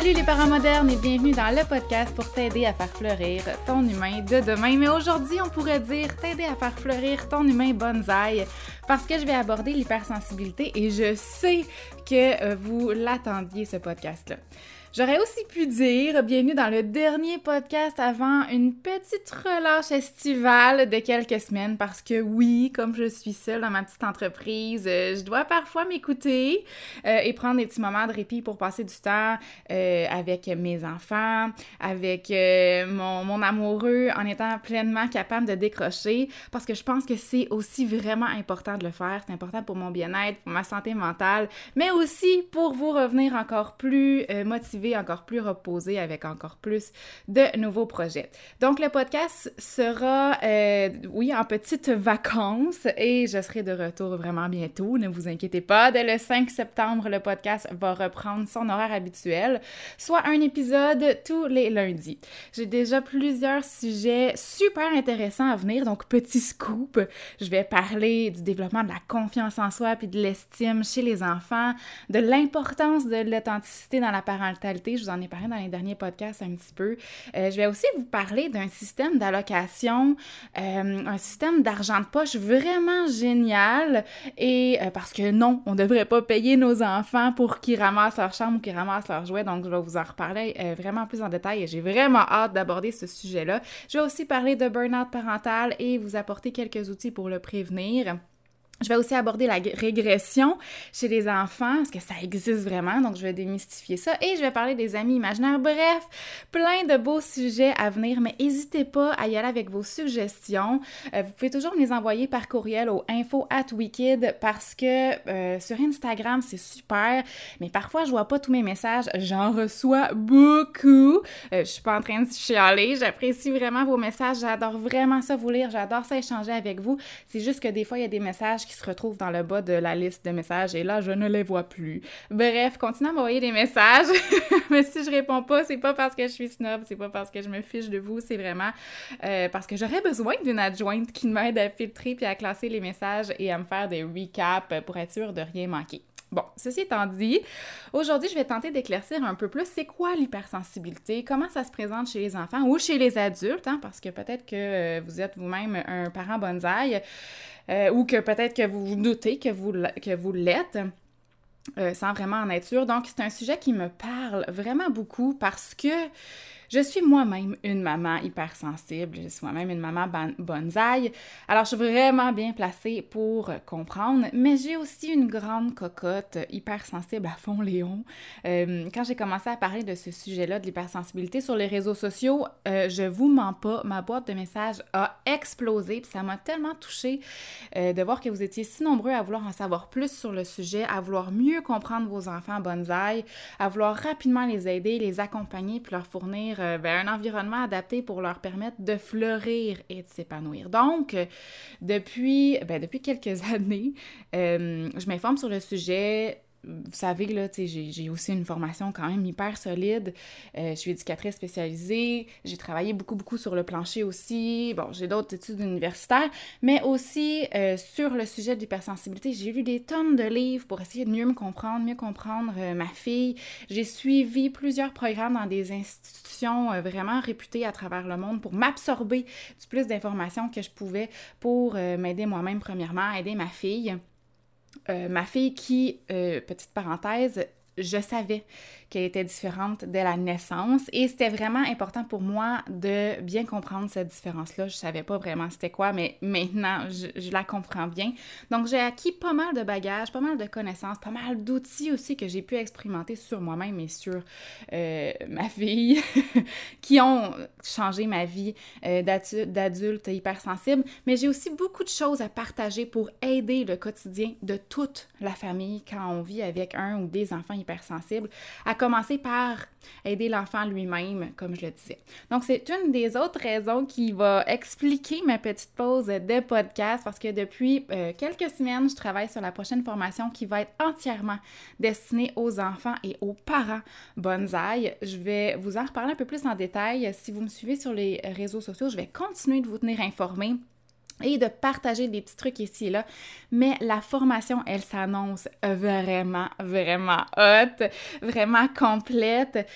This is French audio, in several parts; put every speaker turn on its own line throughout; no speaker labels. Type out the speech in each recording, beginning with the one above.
Salut les parents modernes et bienvenue dans le podcast pour t'aider à faire fleurir ton humain de demain. Mais aujourd'hui, on pourrait dire t'aider à faire fleurir ton humain bonsaï parce que je vais aborder l'hypersensibilité et je sais que euh, vous l'attendiez ce podcast-là. J'aurais aussi pu dire bienvenue dans le dernier podcast avant une petite relâche estivale de quelques semaines parce que oui, comme je suis seule dans ma petite entreprise, euh, je dois parfois m'écouter euh, et prendre des petits moments de répit pour passer du temps euh, avec mes enfants, avec mon, mon amoureux en étant pleinement capable de décrocher parce que je pense que c'est aussi vraiment important de le faire. C'est important pour mon bien-être, pour ma santé mentale, mais aussi pour vous revenir encore plus motivé encore plus reposé avec encore plus de nouveaux projets. Donc, le podcast sera, euh, oui, en petites vacances et je serai de retour vraiment bientôt. Ne vous inquiétez pas. Dès le 5 septembre, le podcast va reprendre son horaire habituel, soit un épisode tous les lundis. J'ai déjà plusieurs sujets super intéressants à venir, donc petit scoop. Je vais parler du développement de la confiance en soi puis de l'estime chez les enfants, de l'importance de l'authenticité dans la parentalité je vous en ai parlé dans les derniers podcasts un petit peu. Euh, je vais aussi vous parler d'un système d'allocation, euh, un système d'argent de poche vraiment génial. Et euh, parce que non, on ne devrait pas payer nos enfants pour qu'ils ramassent leur chambre ou qu'ils ramassent leurs jouets. Donc, je vais vous en reparler vraiment plus en détail et j'ai vraiment hâte d'aborder ce sujet-là. Je vais aussi parler de burn-out parental et vous apporter quelques outils pour le prévenir. Je vais aussi aborder la régression chez les enfants, parce que ça existe vraiment, donc je vais démystifier ça. Et je vais parler des amis imaginaires. Bref, plein de beaux sujets à venir, mais n'hésitez pas à y aller avec vos suggestions. Euh, vous pouvez toujours me les envoyer par courriel au info at Wikid parce que euh, sur Instagram, c'est super, mais parfois je vois pas tous mes messages. J'en reçois beaucoup. Euh, je suis pas en train de chialer. J'apprécie vraiment vos messages. J'adore vraiment ça vous lire. J'adore ça échanger avec vous. C'est juste que des fois, il y a des messages qui se retrouvent dans le bas de la liste de messages et là, je ne les vois plus. Bref, continuez à m'envoyer des messages, mais si je réponds pas, c'est pas parce que je suis snob, c'est pas parce que je me fiche de vous, c'est vraiment euh, parce que j'aurais besoin d'une adjointe qui m'aide à filtrer puis à classer les messages et à me faire des recaps pour être sûr de rien manquer. Bon, ceci étant dit, aujourd'hui, je vais tenter d'éclaircir un peu plus c'est quoi l'hypersensibilité, comment ça se présente chez les enfants ou chez les adultes, hein, parce que peut-être que euh, vous êtes vous-même un parent bonsaï. Euh, ou que peut-être que vous vous doutez que vous, que vous l'êtes. Euh, sans vraiment en être sûr. Donc, c'est un sujet qui me parle vraiment beaucoup parce que je suis moi-même une maman hypersensible, je suis moi-même une maman bonsaï, alors je suis vraiment bien placée pour comprendre, mais j'ai aussi une grande cocotte hypersensible à fond Léon. Euh, quand j'ai commencé à parler de ce sujet-là, de l'hypersensibilité sur les réseaux sociaux, euh, je vous mens pas, ma boîte de messages a explosé, puis ça m'a tellement touchée euh, de voir que vous étiez si nombreux à vouloir en savoir plus sur le sujet, à vouloir mieux comprendre vos enfants bonsaï, à vouloir rapidement les aider, les accompagner, puis leur fournir euh, ben, un environnement adapté pour leur permettre de fleurir et de s'épanouir. Donc, depuis, ben, depuis quelques années, euh, je m'informe sur le sujet vous savez, là, j'ai aussi une formation quand même hyper solide. Euh, je suis éducatrice spécialisée. J'ai travaillé beaucoup, beaucoup sur le plancher aussi. Bon, j'ai d'autres études universitaires, mais aussi euh, sur le sujet de l'hypersensibilité. J'ai lu des tonnes de livres pour essayer de mieux me comprendre, mieux comprendre euh, ma fille. J'ai suivi plusieurs programmes dans des institutions vraiment réputées à travers le monde pour m'absorber du plus d'informations que je pouvais pour m'aider moi-même, premièrement, aider ma fille. Euh, ma fille qui, euh, petite parenthèse, je savais qu'elle était différente dès la naissance et c'était vraiment important pour moi de bien comprendre cette différence-là. Je savais pas vraiment c'était quoi, mais maintenant je, la comprends bien. Donc j'ai acquis pas mal de bagages, pas mal de connaissances, pas mal d'outils aussi que j'ai pu expérimenter sur moi-même et sur euh, ma fille qui ont changé ma vie euh, d'adulte hypersensible. Mais j'ai aussi beaucoup de choses à partager pour aider le quotidien de toute la famille quand on vit avec un ou des enfants hypersensibles commencer par aider l'enfant lui-même, comme je le disais. Donc, c'est une des autres raisons qui va expliquer ma petite pause de podcast parce que depuis euh, quelques semaines, je travaille sur la prochaine formation qui va être entièrement destinée aux enfants et aux parents bonsaï. Je vais vous en reparler un peu plus en détail. Si vous me suivez sur les réseaux sociaux, je vais continuer de vous tenir informé et de partager des petits trucs ici et là. Mais la formation, elle s'annonce vraiment, vraiment hot, vraiment complète.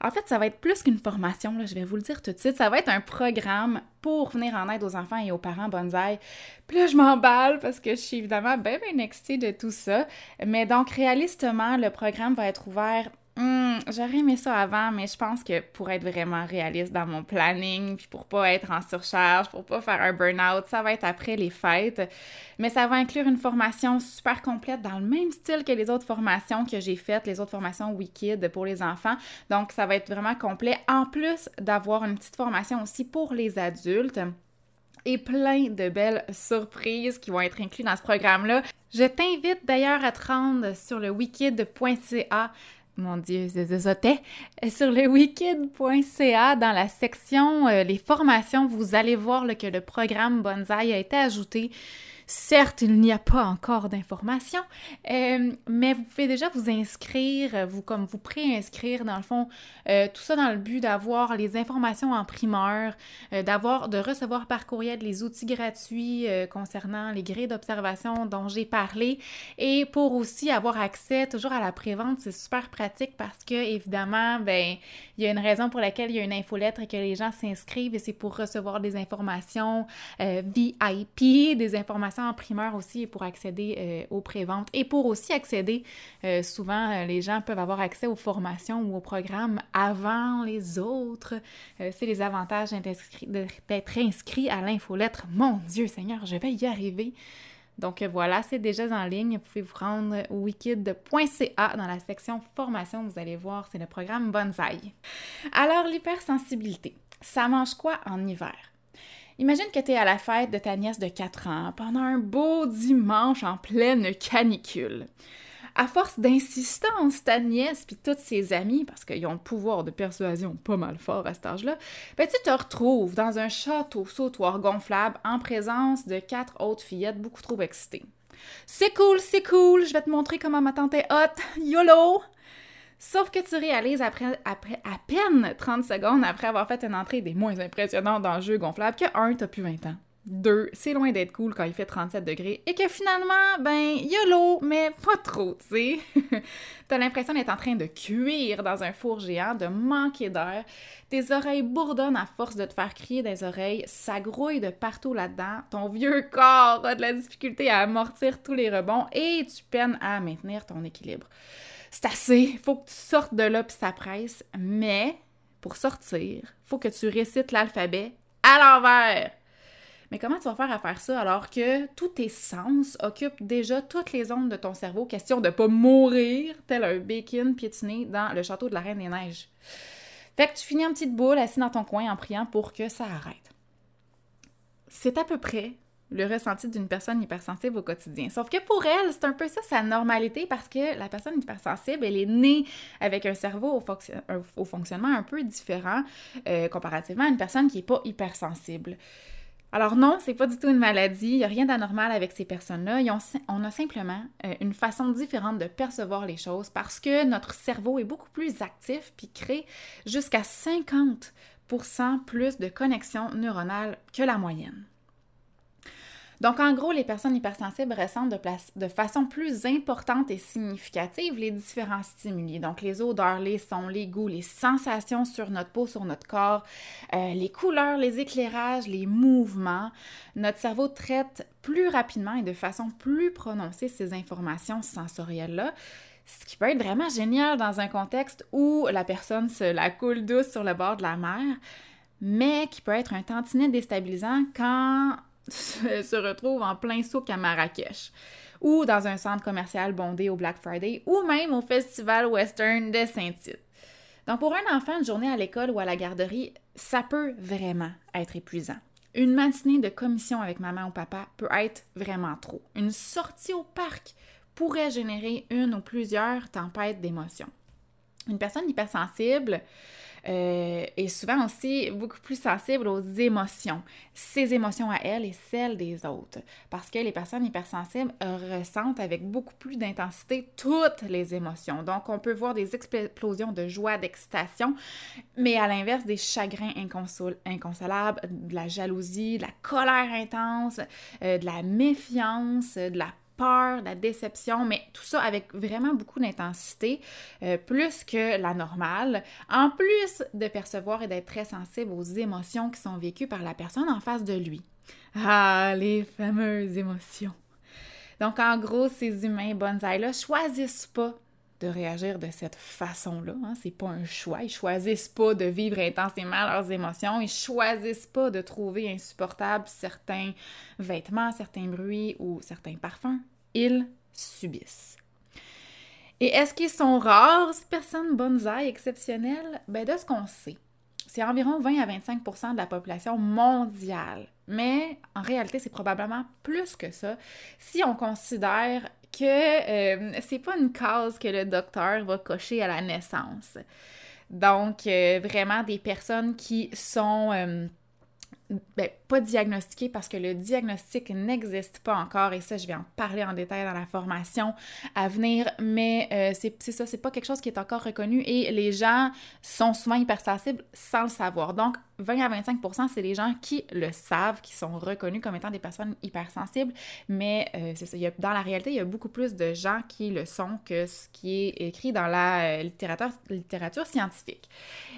En fait, ça va être plus qu'une formation, là, je vais vous le dire tout de suite. Ça va être un programme pour venir en aide aux enfants et aux parents bonsaï. Puis là, je m'emballe parce que je suis évidemment bien, bien excitée de tout ça. Mais donc, réalistement, le programme va être ouvert Hmm, j'aurais aimé ça avant, mais je pense que pour être vraiment réaliste dans mon planning, puis pour pas être en surcharge, pour pas faire un burn-out, ça va être après les fêtes. Mais ça va inclure une formation super complète dans le même style que les autres formations que j'ai faites, les autres formations Wikid pour les enfants. Donc, ça va être vraiment complet. En plus d'avoir une petite formation aussi pour les adultes et plein de belles surprises qui vont être incluses dans ce programme-là. Je t'invite d'ailleurs à te rendre sur le wikid.ca mon Dieu, c'était sur le wikid.ca dans la section euh, les formations, vous allez voir que le programme Bonsaï a été ajouté Certes, il n'y a pas encore d'informations, euh, mais vous pouvez déjà vous inscrire, vous comme vous préinscrire dans le fond, euh, tout ça dans le but d'avoir les informations en primeur, euh, de recevoir par courriel les outils gratuits concernant les grilles d'observation dont j'ai parlé, et pour aussi avoir accès toujours à la prévente, c'est super pratique parce que évidemment, ben il y a une raison pour laquelle il y a une infolettre et que les gens s'inscrivent et c'est pour recevoir des informations VIP, des informations en primeur aussi pour accéder euh, aux préventes et pour aussi accéder, euh, souvent euh, les gens peuvent avoir accès aux formations ou aux programmes avant les autres. c'est les avantages d'être inscrit à l'infolettre. Mon Dieu Seigneur, je vais y arriver. Donc voilà, c'est déjà en ligne. Vous pouvez vous rendre wikid.ca dans la section formation. Vous allez voir, c'est le programme Bonsaï. Alors, l'hypersensibilité, ça mange quoi en hiver? Imagine que tu es à la fête de ta nièce de 4 ans pendant un beau dimanche en pleine canicule. À force d'insistance, ta nièce puis toutes ses amies, parce qu'ils ont le pouvoir de persuasion pas mal fort à cet âge-là, ben tu te retrouves dans un château sautoir gonflable en présence de quatre autres fillettes beaucoup trop excitées. C'est cool, c'est cool, je vais te montrer comment ma tante est hot, YOLO! Sauf que tu réalises après, à peine 30 secondes après avoir fait une entrée des moins impressionnantes dans le jeu gonflable que 1, t'as plus 20 ans. 2, c'est loin d'être cool quand il fait 37 degrés et que finalement, ben, YOLO, mais pas trop, tu sais. T'as l'impression d'être en train de cuire dans un four géant, de manquer d'air. Tes oreilles bourdonnent à force de te faire crier des oreilles, ça grouille de partout là-dedans. Ton vieux corps a de la difficulté à amortir tous les rebonds et tu peines à maintenir ton équilibre c'est assez, faut que tu sortes de là puis ça presse, mais pour sortir, faut que tu récites l'alphabet à l'envers. Mais comment tu vas faire à faire ça alors que tous tes sens occupent déjà toutes les ondes de ton cerveau, question de pas mourir tel un bacon piétiné dans le château de la Reine des Neiges. Fait que tu finis en petite boule assis dans ton coin en priant pour que ça arrête. C'est à peu près le ressenti d'une personne hypersensible au quotidien. Sauf que pour elle, c'est un peu ça sa normalité parce que la personne hypersensible, elle est née avec un cerveau au, fonctionnement un peu différent euh, comparativement à une personne qui n'est pas hypersensible. Alors non, c'est pas du tout une maladie, il n'y a rien d'anormal avec ces personnes-là. On a simplement euh, une façon différente de percevoir les choses parce que notre cerveau est beaucoup plus actif puis crée jusqu'à 50% plus de connexions neuronales que la moyenne. Donc, en gros, les personnes hypersensibles ressentent de, de, façon plus importante et significative les différents stimuli. Donc, les odeurs, les sons, les goûts, les sensations sur notre peau, sur notre corps, euh, les couleurs, les éclairages, les mouvements. Notre cerveau traite plus rapidement et de façon plus prononcée ces informations sensorielles-là. Ce qui peut être vraiment génial dans un contexte où la personne se la coule douce sur le bord de la mer, mais qui peut être un tantinet déstabilisant quand se retrouve en plein souk à Marrakech ou dans un centre commercial bondé au Black Friday ou même au Festival Western de Saint-Tite. Donc pour un enfant, une journée à l'école ou à la garderie, ça peut vraiment être épuisant. Une matinée de commission avec maman ou papa peut être vraiment trop. Une sortie au parc pourrait générer une ou plusieurs tempêtes d'émotions. Une personne hypersensible euh, est souvent aussi beaucoup plus sensible aux émotions, ses émotions à elle et celles des autres. Parce que les personnes hypersensibles ressentent avec beaucoup plus d'intensité toutes les émotions. Donc, on peut voir des explosions de joie, d'excitation, mais à l'inverse, des chagrins inconsolables, de la jalousie, de la colère intense, euh, de la méfiance, de la peur, la déception, mais tout ça avec vraiment beaucoup d'intensité, euh, plus que la normale, en plus de percevoir et d'être très sensible aux émotions qui sont vécues par la personne en face de lui. Ah, les fameuses émotions. Donc, en gros, ces humains bonsaï-là choisissent pas de réagir de cette façon-là. Hein. C'est pas un choix. Ils choisissent pas de vivre intensément leurs émotions. Ils choisissent pas de trouver insupportables certains vêtements, certains bruits ou certains parfums. Ils subissent. Et est-ce qu'ils sont rares, ces personnes bonsaï exceptionnelles? Ben, de ce qu'on sait, c'est environ 20 à 25% de la population mondiale. Mais en réalité, c'est probablement plus que ça si on considère que euh, c'est pas une case que le docteur va cocher à la naissance. Donc, euh, vraiment des personnes qui sont euh, ben, pas diagnostiqué parce que le diagnostic n'existe pas encore et ça, je vais en parler en détail dans la formation à venir, mais euh, c'est ça, c'est pas quelque chose qui est encore reconnu et les gens sont souvent hypersensibles sans le savoir. Donc, 20 à 25% c'est les gens qui le savent, qui sont reconnus comme étant des personnes hypersensibles, mais euh, c'est ça, dans la réalité, il y a beaucoup plus de gens qui le sont que ce qui est écrit dans la euh, littérature, littérature scientifique.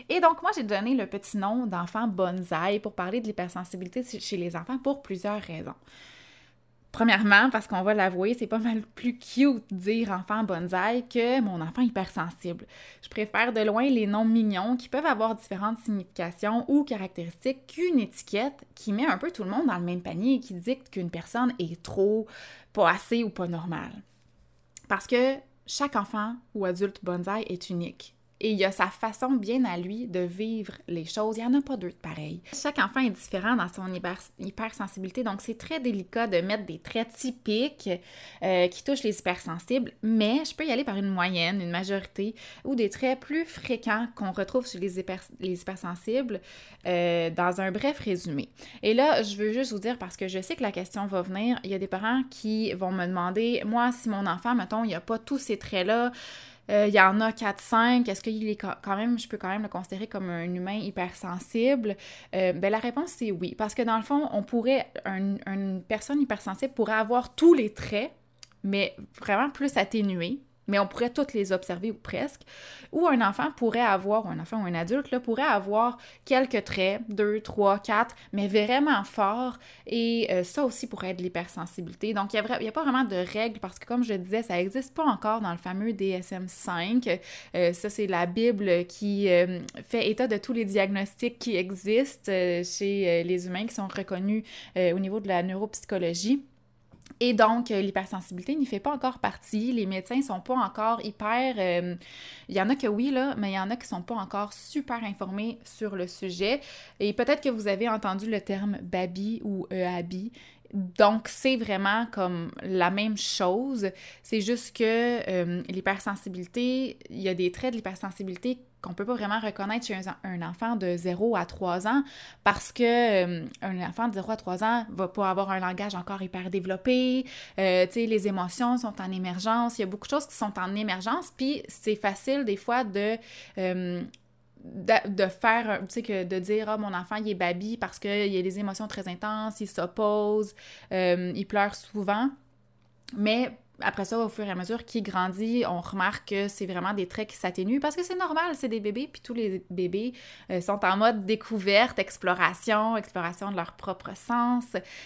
Et donc, moi, j'ai donné le petit nom d'enfant bonsaï pour parler de l'hypersensibilité chez les enfants pour plusieurs raisons. Premièrement, parce qu'on va l'avouer, c'est pas mal plus cute dire enfant bonsaï que mon enfant hypersensible. Je préfère de loin les noms mignons qui peuvent avoir différentes significations ou caractéristiques qu'une étiquette qui met un peu tout le monde dans le même panier et qui dicte qu'une personne est trop, pas assez ou pas normale. Parce que chaque enfant ou adulte bonsaï est unique. Et il y a sa façon bien à lui de vivre les choses. Il n'y en a pas deux de pareil. Chaque enfant est différent dans son hypersensibilité, donc c'est très délicat de mettre des traits typiques euh, qui touchent les hypersensibles, mais je peux y aller par une moyenne, une majorité, ou des traits plus fréquents qu'on retrouve chez les, les hypersensibles euh, dans un bref résumé. Et là, je veux juste vous dire, parce que je sais que la question va venir, il y a des parents qui vont me demander, moi, si mon enfant, mettons, il n'y a pas tous ces traits-là, il y en a 4-5. Est-ce qu'il est quand même, je peux quand même le considérer comme un humain hypersensible? Euh, ben, la réponse, c'est oui. Parce que dans le fond, on pourrait, une personne hypersensible pourrait avoir tous les traits, mais vraiment plus atténués mais on pourrait toutes les observer ou presque. Ou un enfant pourrait avoir, un enfant ou un adulte là, pourrait avoir quelques traits, deux, trois, quatre, mais vraiment forts. Et euh, ça aussi pourrait être l'hypersensibilité. Donc, il n'y a, a, pas vraiment de règles parce que, comme je disais, ça n'existe pas encore dans le fameux DSM-5. Euh, ça, c'est la Bible qui euh, fait état de tous les diagnostics qui existent chez les humains qui sont reconnus au niveau de la neuropsychologie. Et donc, euh, l'hypersensibilité n'y fait pas encore partie. Les médecins sont pas encore hyper... Euh, il y en a que oui, là, mais il y en a qui sont pas encore super informés sur le sujet. Et peut-être que vous avez entendu le terme BABI ou EABI. Donc, c'est vraiment comme la même chose. C'est juste que euh, l'hypersensibilité, il y a des traits de l'hypersensibilité qu'on peut pas vraiment reconnaître chez un, enfant de 0 à 3 ans parce que euh, un enfant de 0 à 3 ans va pas avoir un langage encore hyper développé, euh, les émotions sont en émergence, il y a beaucoup de choses qui sont en émergence, puis c'est facile des fois de... Euh, de, faire, tu de dire, ah, mon enfant, il est baby parce qu'il a des émotions très intenses, il s'oppose, il pleure souvent. Mais après ça, au fur et à mesure qu'il grandit, on remarque que c'est vraiment des traits qui s'atténuent parce que c'est normal, c'est des bébés, puis tous les bébés euh, sont en mode découverte, exploration, exploration de leur propre sens.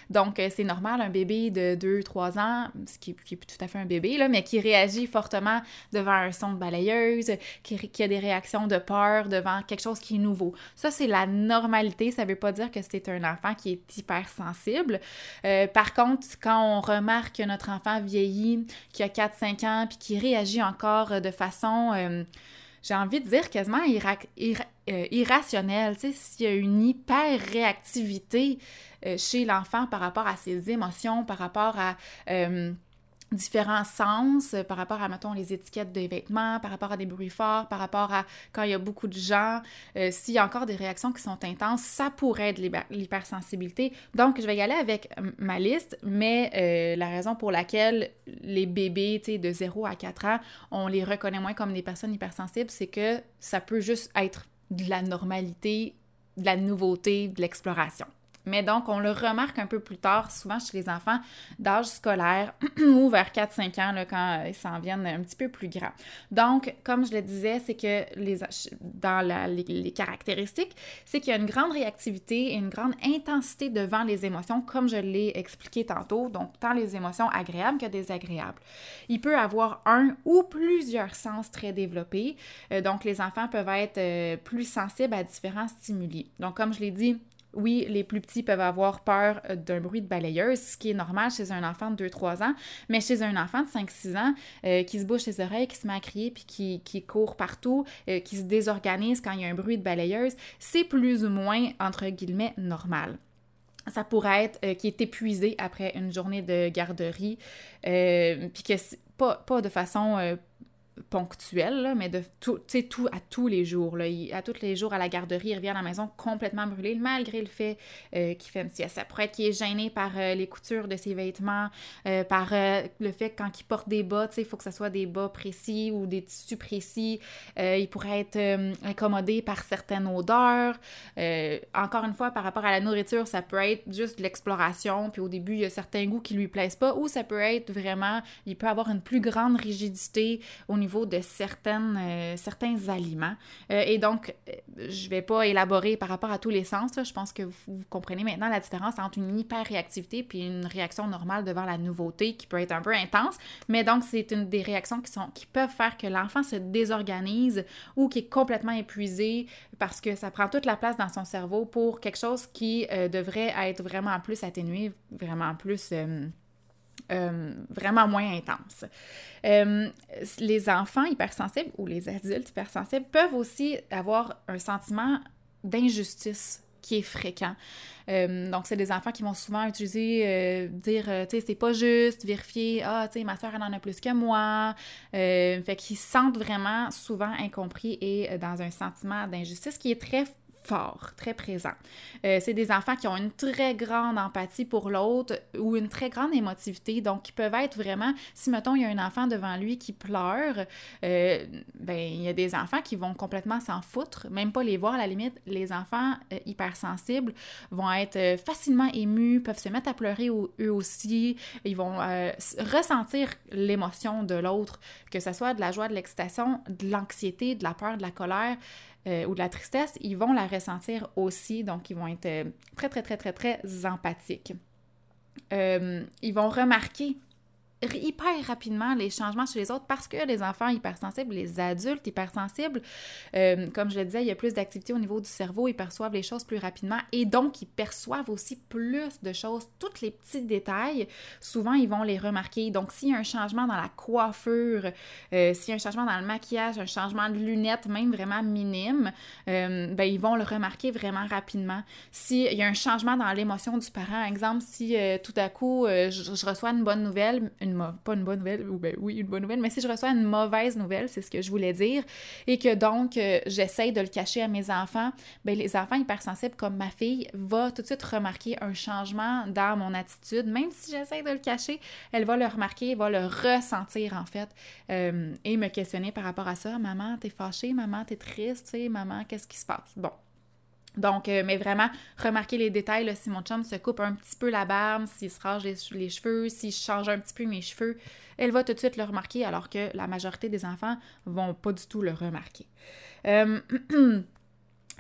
Donc, euh, c'est normal, un bébé de 2-3 ans, ce qui, est tout à fait un bébé, là, mais qui réagit fortement devant un son de balayeuse, qui, qui a des réactions de peur devant quelque chose qui est nouveau. Ça, c'est la normalité. Ça veut pas dire que c'est un enfant qui est hypersensible. Euh, par contre, quand on remarque que notre enfant vieillit, qui a 4-5 ans, puis qui réagit encore euh, de façon, euh, j'ai envie de dire quasiment euh, irrationnelle. Tu s'il y a une hyper-réactivité chez l'enfant par rapport à ses émotions, par rapport à différents sens euh, par rapport à, mettons, les étiquettes des vêtements, par rapport à des bruits forts, par rapport à quand il y a beaucoup de gens. Euh, s'il y a encore des réactions qui sont intenses, ça pourrait être l'hypersensibilité. Donc, je vais y aller avec ma liste, mais euh, la raison pour laquelle les bébés, tu sais, de 0 à 4 ans, on les reconnaît moins comme des personnes hypersensibles, c'est que ça peut juste être de la normalité, de la nouveauté, de l'exploration. Mais donc, on le remarque un peu plus tard, souvent chez les enfants d'âge scolaire ou vers 4-5 ans, quand ils s'en viennent un petit peu plus grands. Donc, comme je le disais, c'est que dans les, caractéristiques, c'est qu'il y a une grande réactivité et une grande intensité devant les émotions, comme je l'ai expliqué tantôt, donc tant les émotions agréables que désagréables. Il peut avoir un ou plusieurs sens très développés, euh, donc les enfants peuvent être euh, plus sensibles à différents stimuli. Donc, comme je l'ai dit, oui, les plus petits peuvent avoir peur euh, d'un bruit de balayeuse, ce qui est normal chez un enfant de 2-3 ans, mais chez un enfant de 5-6 ans euh, qui se bouche les oreilles, qui se met à crier, puis qui, court partout, euh, qui se désorganise quand il y a un bruit de balayeuse, c'est plus ou moins, entre guillemets, normal. Ça pourrait être qui est épuisé après une journée de garderie, puis que pas, pas de façon ponctuel, mais de tout, tout à tous les jours. Là. à tous les jours, à la garderie, il revient à la maison complètement brûlé, malgré le fait euh, qu'il fait une sieste. Ça pourrait être qu'il est gêné par euh, les coutures de ses vêtements, euh, par le fait que quand il porte des bas, il faut que ce soit des bas précis ou des tissus précis. il pourrait être incommodé par certaines odeurs. encore une fois, par rapport à la nourriture, ça peut être juste l'exploration, puis au début, il y a certains goûts qui lui plaisent pas, ou ça peut être vraiment, il peut avoir une plus grande rigidité au niveau de euh, certains aliments. Euh, et donc, euh, je ne vais pas élaborer par rapport à tous les sens. Je pense que vous, comprenez maintenant la différence entre une hyper-réactivité puis une réaction normale devant la nouveauté qui peut être un peu intense. Mais donc, c'est une des réactions qui, sont, peuvent faire que l'enfant se désorganise ou qui est complètement épuisé parce que ça prend toute la place dans son cerveau pour quelque chose qui devrait être vraiment plus atténué, vraiment plus... Euh, vraiment moins intense. Euh, les enfants hypersensibles ou les adultes hypersensibles peuvent aussi avoir un sentiment d'injustice qui est fréquent. Euh, donc, c'est des enfants qui vont souvent utiliser, dire, tu sais, c'est pas juste, vérifier, ah, tu sais, ma soeur, elle en a plus que moi. fait qu'ils se sentent vraiment souvent incompris et dans un sentiment d'injustice qui est très très présent. Euh, c'est des enfants qui ont une très grande empathie pour l'autre ou une très grande émotivité, donc qui peuvent être vraiment, si mettons il y a un enfant devant lui qui pleure, euh, ben il y a des enfants qui vont complètement s'en foutre, même pas les voir à la limite. Les enfants euh, hypersensibles vont être facilement émus, peuvent se mettre à pleurer eux aussi, ils vont ressentir l'émotion de l'autre, que ce soit de la joie, de l'excitation, de l'anxiété, de la peur, de la colère. Euh, ou de la tristesse, ils vont la ressentir aussi, donc ils vont être euh, très, très, très, très, très empathiques. Euh, ils vont remarquer hyper rapidement les changements chez les autres parce que les enfants hypersensibles, les adultes hypersensibles, euh, comme je le disais, il y a plus d'activité au niveau du cerveau, ils perçoivent les choses plus rapidement et donc ils perçoivent aussi plus de choses, tous les petits détails, souvent ils vont les remarquer. Donc s'il y a un changement dans la coiffure, euh, s'il y a un changement dans le maquillage, un changement de lunettes, même vraiment minime, euh, ben ils vont le remarquer vraiment rapidement. S'il y a un changement dans l'émotion du parent, exemple, si tout à coup je, je, reçois une bonne nouvelle, une pas une bonne nouvelle, ou ben oui, une bonne nouvelle, mais si je reçois une mauvaise nouvelle, c'est ce que je voulais dire, et que donc euh, j'essaye de le cacher à mes enfants, ben les enfants hypersensibles comme ma fille va tout de suite remarquer un changement dans mon attitude, même si j'essaye de le cacher, elle va le remarquer, va le ressentir en fait, euh, et me questionner par rapport à ça. Maman, t'es fâchée, maman, t'es triste, tu sais, maman, qu'est-ce qui se passe? Bon, donc, euh, mais vraiment, remarquez les détails, si mon chum se coupe un petit peu la barbe, s'il se range les, cheveux, s'il change un petit peu mes cheveux, elle va tout de suite le remarquer, alors que la majorité des enfants vont pas du tout le remarquer. Euh,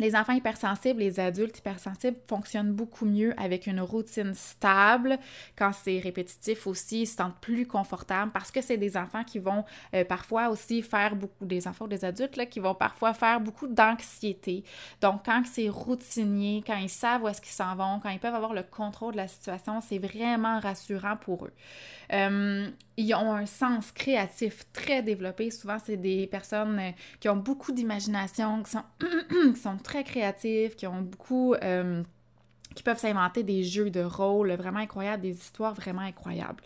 Les enfants hypersensibles, les adultes hypersensibles fonctionnent beaucoup mieux avec une routine stable. Quand c'est répétitif aussi, ils se sentent plus confortables parce que c'est des enfants qui vont euh, parfois aussi faire beaucoup, des enfants ou des adultes là, qui vont parfois faire beaucoup d'anxiété. Donc, quand c'est routinier, quand ils savent où est-ce qu'ils s'en vont, quand ils peuvent avoir le contrôle de la situation, c'est vraiment rassurant pour eux. Euh, ils ont un sens créatif très développé. Souvent, c'est des personnes euh, qui ont beaucoup d'imagination, qui sont, qui sont créatifs, qui ont beaucoup... Euh, qui peuvent s'inventer des jeux de rôle vraiment incroyables, des histoires vraiment incroyables.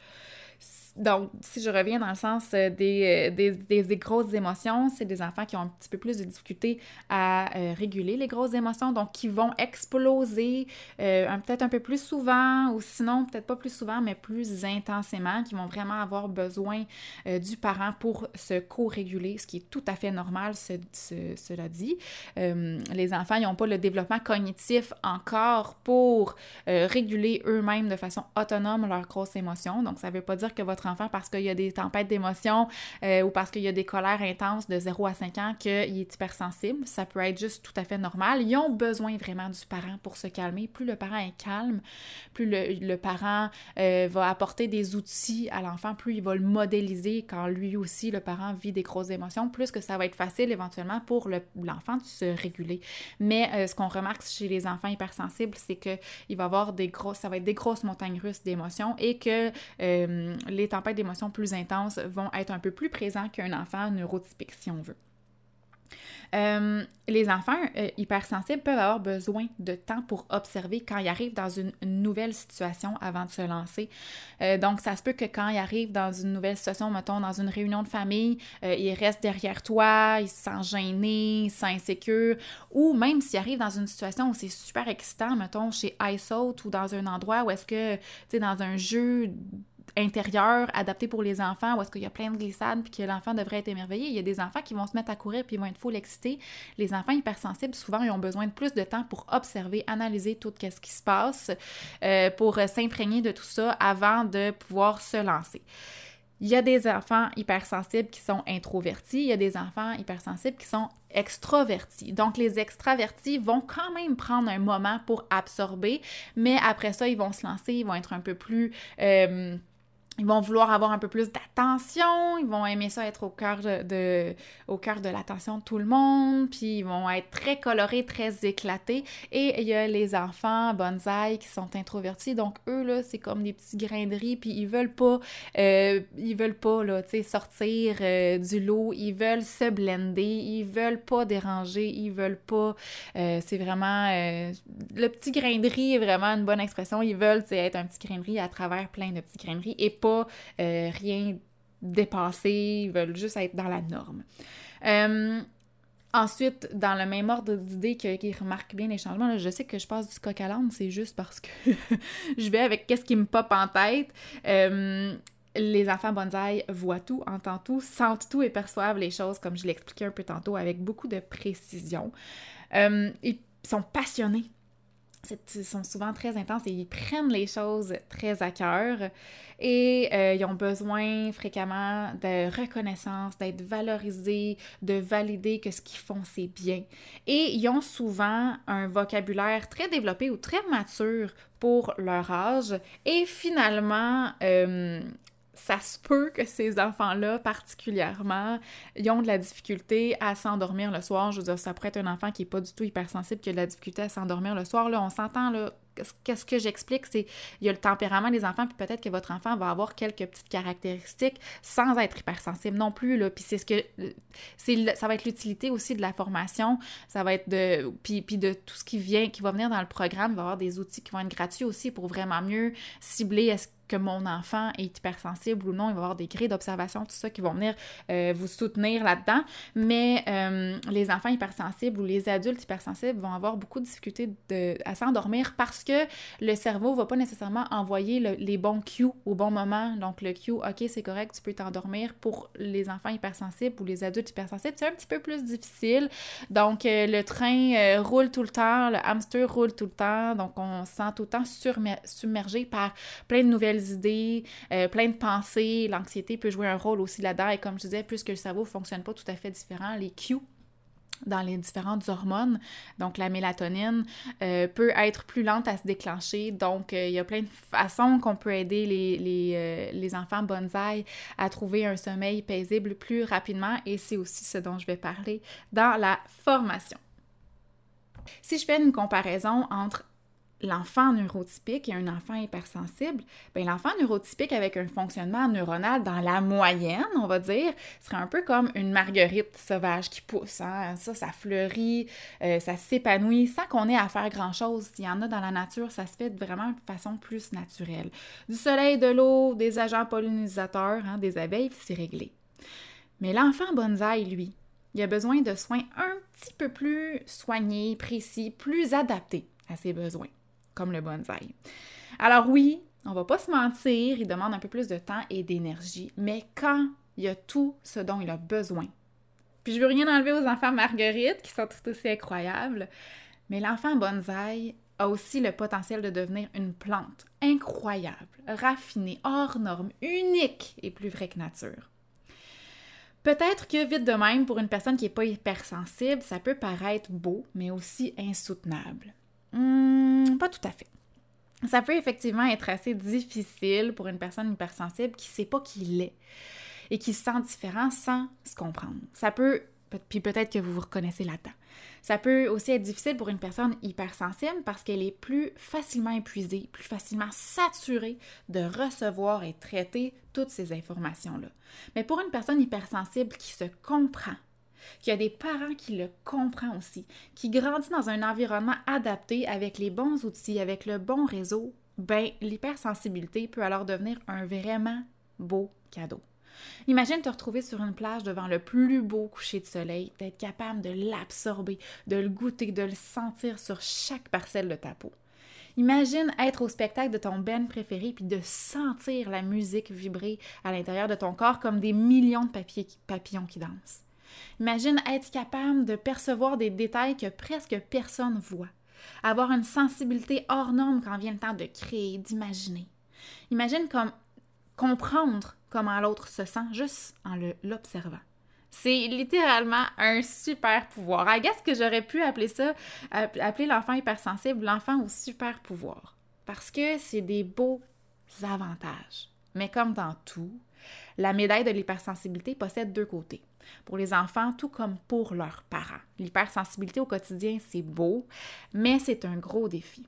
Donc, si je reviens dans le sens euh, des, des, des, grosses émotions, c'est des enfants qui ont un petit peu plus de difficulté à réguler les grosses émotions, donc qui vont exploser peut-être un peu plus souvent, ou sinon peut-être pas plus souvent, mais plus intensément, qui vont vraiment avoir besoin du parent pour se co-réguler, ce qui est tout à fait normal, cela dit. les enfants, ils n'ont pas le développement cognitif encore pour réguler eux-mêmes de façon autonome leurs grosses émotions. Donc, ça ne veut pas dire que votre enfant, parce qu'il y a des tempêtes d'émotions euh, ou parce qu'il y a des colères intenses de 0 à 5 ans, qu'il est hypersensible. Ça peut être juste tout à fait normal. Ils ont besoin vraiment du parent pour se calmer. Plus le parent est calme, plus le, parent euh, va apporter des outils à l'enfant, plus il va le modéliser quand lui aussi, le parent, vit des grosses émotions, plus que ça va être facile éventuellement pour l'enfant de se réguler. Mais euh, ce qu'on remarque chez les enfants hypersensibles, c'est qu'il va avoir des grosses, ça va être des grosses montagnes russes d'émotions et que euh, les tempêtes d'émotions plus intenses vont être un peu plus présents qu'un enfant neurotypique, si on veut. Euh, les enfants euh, hypersensibles peuvent avoir besoin de temps pour observer quand ils arrivent dans une, nouvelle situation avant de se lancer. Euh, donc, ça se peut que quand ils arrivent dans une nouvelle situation, mettons dans une réunion de famille, ils restent derrière toi, ils se sentent gênés, ils se sentent ou même s'ils arrivent dans une situation où c'est super excitant, mettons chez iSout ou dans un endroit où est-ce que, tu sais, dans un jeu intérieur adapté pour les enfants où est-ce qu'il y a plein de glissades puis que l'enfant devrait être émerveillé. Il y a des enfants qui vont se mettre à courir puis ils vont être full excités. Les enfants hypersensibles, souvent, ils ont besoin de plus de temps pour observer, analyser tout ce qui se passe, euh, pour s'imprégner de tout ça avant de pouvoir se lancer. Il y a des enfants hypersensibles qui sont introvertis, il y a des enfants hypersensibles qui sont extrovertis. Donc, les extravertis vont quand même prendre un moment pour absorber, mais après ça, ils vont se lancer, ils vont être un peu plus... Euh, ils vont vouloir avoir un peu plus d'attention, ils vont aimer ça être au cœur de, au cœur de l'attention de tout le monde, puis ils vont être très colorés, très éclatés. Et il y a les enfants bonsaï qui sont introvertis, donc eux là, c'est comme des petits grains de riz, puis ils veulent pas, euh, ils veulent pas sortir euh, du lot, ils veulent se blender, ils veulent pas déranger, ils veulent pas, euh, c'est vraiment le petit grain de est vraiment une bonne expression. Ils veulent, être un petit grain à travers plein de petits grains euh, rien dépasser, ils veulent juste être dans la norme. Euh, ensuite, dans le même ordre d'idée qui remarque bien les changements, je sais que je passe du coq à l'âne, c'est juste parce que je vais avec qu'est-ce qui me pop en tête. Euh, les enfants bonsaï voient tout, entendent tout, sentent tout et perçoivent les choses, comme je l'expliquais un peu tantôt, avec beaucoup de précision. ils sont passionnés ils sont souvent très intenses et ils prennent les choses très à cœur et euh, ils ont besoin fréquemment de reconnaissance, d'être valorisés, de valider que ce qu'ils font c'est bien. Et ils ont souvent un vocabulaire très développé ou très mature pour leur âge et finalement euh, ça se peut que ces enfants-là, particulièrement, ils ont de la difficulté à s'endormir le soir. Je veux dire, ça pourrait être un enfant qui n'est pas du tout hypersensible, qui a de la difficulté à s'endormir le soir. Là, on s'entend, là, qu'est-ce que j'explique, c'est il y a le tempérament des enfants, puis peut-être que votre enfant va avoir quelques petites caractéristiques sans être hypersensible non plus. Là. Puis c'est ce que c'est ça va être l'utilité aussi de la formation, ça va être de puis, puis de tout ce qui vient, qui va venir dans le programme, il va y avoir des outils qui vont être gratuits aussi pour vraiment mieux cibler que mon enfant est hypersensible ou non, il va y avoir des grilles d'observation, tout ça qui vont venir euh, vous soutenir là-dedans. Mais euh, les enfants hypersensibles ou les adultes hypersensibles vont avoir beaucoup de difficultés à s'endormir parce que le cerveau ne va pas nécessairement envoyer les bons cues au bon moment. Donc le cue, ok, c'est correct, tu peux t'endormir. Pour les enfants hypersensibles ou les adultes hypersensibles, c'est un petit peu plus difficile. Donc euh, le train roule tout le temps, le hamster roule tout le temps, donc on se sent tout le temps submergé par plein de nouvelles idées, euh, plein de pensées. L'anxiété peut jouer un rôle aussi là-dedans. Et comme je disais, puisque le cerveau ne fonctionne pas tout à fait différent, les cues dans les différentes hormones, donc la mélatonine, euh, peut être plus lente à se déclencher. Donc, euh, il y a plein de façons qu'on peut aider les, les, les enfants bonsaï à trouver un sommeil paisible plus rapidement et c'est aussi ce dont je vais parler dans la formation. Si je fais une comparaison entre l'enfant neurotypique et un enfant hypersensible, bien, l'enfant neurotypique avec un fonctionnement neuronal dans la moyenne, on va dire, serait un peu comme une marguerite sauvage qui pousse. Hein. Ça, ça fleurit, euh, ça s'épanouit sans qu'on ait à faire grand-chose. S'il y en a dans la nature, ça se fait vraiment de façon plus naturelle. Du soleil, de l'eau, des agents pollinisateurs, hein, des abeilles, c'est réglé. Mais l'enfant bonsaï, lui, il a besoin de soins un petit peu plus soignés, précis, plus adaptés à ses besoins comme le bonsaï. Alors oui, on va pas se mentir, il demande un peu plus de temps et d'énergie, mais quand il a tout ce dont il a besoin. Puis je veux rien enlever aux enfants Marguerite, qui sont tout aussi incroyables, mais l'enfant bonsaï a aussi le potentiel de devenir une plante incroyable, raffinée, hors norme, unique et plus vraie que nature. Peut-être que vite de même, pour une personne qui n'est pas hypersensible, ça peut paraître beau, mais aussi insoutenable. Hmm, pas tout à fait. Ça peut effectivement être assez difficile pour une personne hypersensible qui ne sait pas qui il est et qui se sent différent sans se comprendre. Ça peut, puis peut-être que vous vous reconnaissez là-dedans. Ça peut aussi être difficile pour une personne hypersensible parce qu'elle est plus facilement épuisée, plus facilement saturée de recevoir et traiter toutes ces informations-là. Mais pour une personne hypersensible qui se comprend, qu'il a des parents qui le comprennent aussi, qui grandit dans un environnement adapté avec les bons outils, avec le bon réseau, ben l'hypersensibilité peut alors devenir un vraiment beau cadeau. Imagine te retrouver sur une plage devant le plus beau coucher de soleil, d'être capable de l'absorber, de le goûter, de le sentir sur chaque parcelle de ta peau. Imagine être au spectacle de ton band préféré puis de sentir la musique vibrer à l'intérieur de ton corps comme des millions de papillons qui dansent. Imagine être capable de percevoir des détails que presque personne voit. Avoir une sensibilité hors norme quand vient le temps de créer, d'imaginer. Imagine comme comprendre comment l'autre se sent juste en l'observant. C'est littéralement un super pouvoir. I guess que j'aurais pu appeler ça, appeler l'enfant hypersensible l'enfant au super pouvoir. Parce que c'est des beaux avantages. Mais comme dans tout, la médaille de l'hypersensibilité possède deux côtés pour les enfants, tout comme pour leurs parents. L'hypersensibilité au quotidien, c'est beau, mais c'est un gros défi.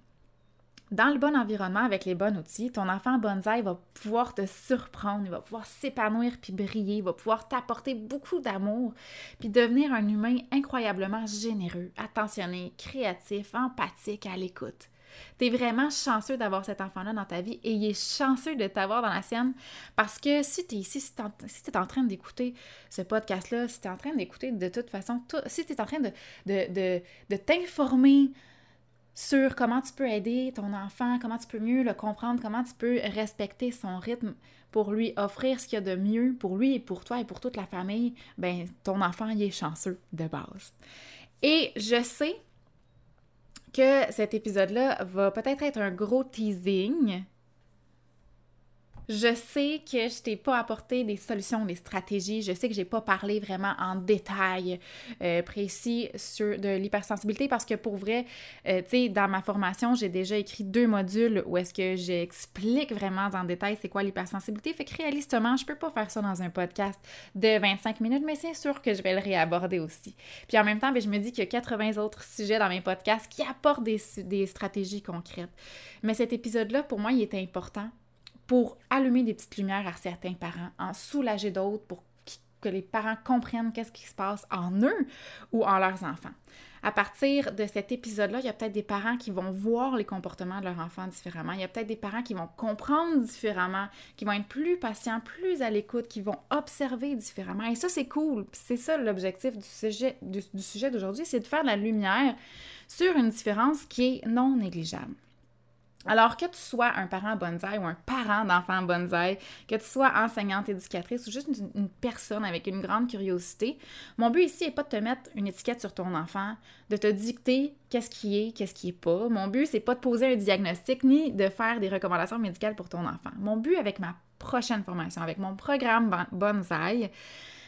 Dans le bon environnement, avec les bons outils, ton enfant bonsaï va pouvoir te surprendre, il va pouvoir s'épanouir puis briller, il va pouvoir t'apporter beaucoup d'amour puis devenir un humain incroyablement généreux, attentionné, créatif, empathique, à l'écoute. Tu es vraiment chanceux d'avoir cet enfant-là dans ta vie et il est chanceux de t'avoir dans la sienne parce que si tu es ici, si tu es, en train d'écouter ce podcast-là, si tu es en train d'écouter de toute façon, si tu es en train de, de, de, t'informer sur comment tu peux aider ton enfant, comment tu peux mieux le comprendre, comment tu peux respecter son rythme pour lui offrir ce qu'il y a de mieux pour lui et pour toi et pour toute la famille, ben ton enfant il est chanceux de base. Et je sais que cet épisode-là va peut-être être un gros teasing je sais que je t'ai pas apporté des solutions, des stratégies. Je sais que j'ai pas parlé vraiment en détail euh, précis sur de l'hypersensibilité parce que pour vrai, euh, tu sais, dans ma formation, j'ai déjà écrit deux modules où est-ce que j'explique vraiment en détail c'est quoi l'hypersensibilité. Fait que réalistement, je peux pas faire ça dans un podcast de 25 minutes, mais c'est sûr que je vais le réaborder aussi. Puis en même temps, ben, je me dis qu'il y a 80 autres sujets dans mes podcasts qui apportent des, des stratégies concrètes. Mais cet épisode-là, pour moi, il est important pour allumer des petites lumières à certains parents, en soulager d'autres pour que les parents comprennent qu'est-ce qui se passe en eux ou en leurs enfants. À partir de cet épisode-là, il y a peut-être des parents qui vont voir les comportements de leurs enfants différemment. Il y a peut-être des parents qui vont comprendre différemment, qui vont être plus patients, plus à l'écoute, qui vont observer différemment. Et ça, c'est cool. C'est ça l'objectif du sujet, du sujet d'aujourd'hui, c'est de faire de la lumière sur une différence qui est non négligeable. Alors que tu sois un parent bonsaï ou un parent d'enfant bonsaï, que tu sois enseignante, éducatrice ou juste une, personne avec une grande curiosité, mon but ici n'est pas de te mettre une étiquette sur ton enfant, de te dicter qu'est-ce qui est, qu'est-ce qui est pas. Mon but, c'est pas de poser un diagnostic ni de faire des recommandations médicales pour ton enfant. Mon but avec ma prochaine formation, avec mon programme bonsaï,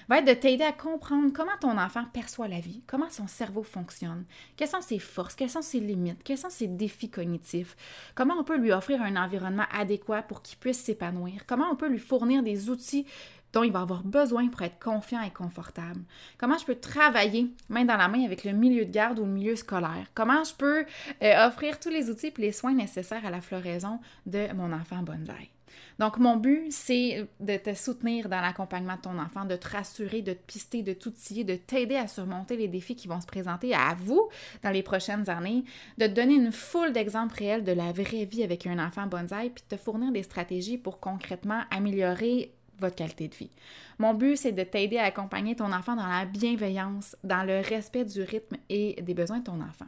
va être de t'aider à comprendre comment ton enfant perçoit la vie, comment son cerveau fonctionne, quelles sont ses forces, quelles sont ses limites, quels sont ses défis cognitifs, comment on peut lui offrir un environnement adéquat pour qu'il puisse s'épanouir, comment on peut lui fournir des outils dont il va avoir besoin pour être confiant et confortable. Comment je peux travailler main dans la main avec le milieu de garde ou le milieu scolaire. Comment je peux euh, offrir tous les outils et les soins nécessaires à la floraison de mon enfant bonsaï. Donc, mon but, c'est de te soutenir dans l'accompagnement de ton enfant, de te rassurer, de te pister, de t'outiller, de t'aider à surmonter les défis qui vont se présenter à vous dans les prochaines années, de te donner une foule d'exemples réels de la vraie vie avec un enfant bonsaï, puis de te fournir des stratégies pour concrètement améliorer votre qualité de vie. Mon but, c'est de t'aider à accompagner ton enfant dans la bienveillance, dans le respect du rythme et des besoins de ton enfant.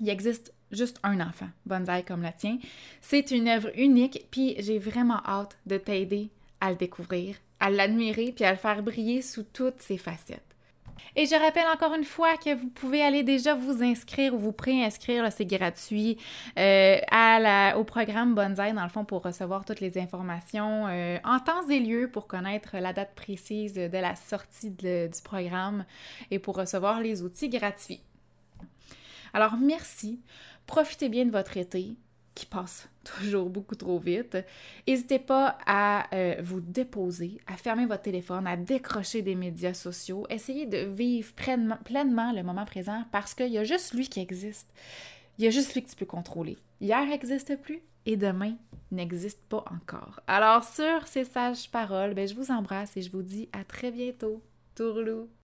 Il existe juste un enfant, bonsaï comme le tien. C'est une œuvre unique, puis j'ai vraiment hâte de t'aider à le découvrir, à l'admirer, puis à le faire briller sous toutes ses facettes. Et je rappelle encore une fois que vous pouvez aller déjà vous inscrire ou vous préinscrire, c'est gratuit, euh, au programme Bonsaï, dans le fond, pour recevoir toutes les informations euh, en temps et lieu pour connaître la date précise de la sortie du programme et pour recevoir les outils gratuits. Alors, merci. Profitez bien de votre été qui passe toujours beaucoup trop vite. N'hésitez pas à euh, vous déposer, à fermer votre téléphone, à décrocher des médias sociaux. Essayez de vivre pleinement, le moment présent parce qu'il y a juste lui qui existe. Il y a juste lui que tu peux contrôler. Hier n'existe plus et demain n'existe pas encore. Alors sur ces sages paroles, ben, je vous embrasse et je vous dis à très bientôt. Tourlou!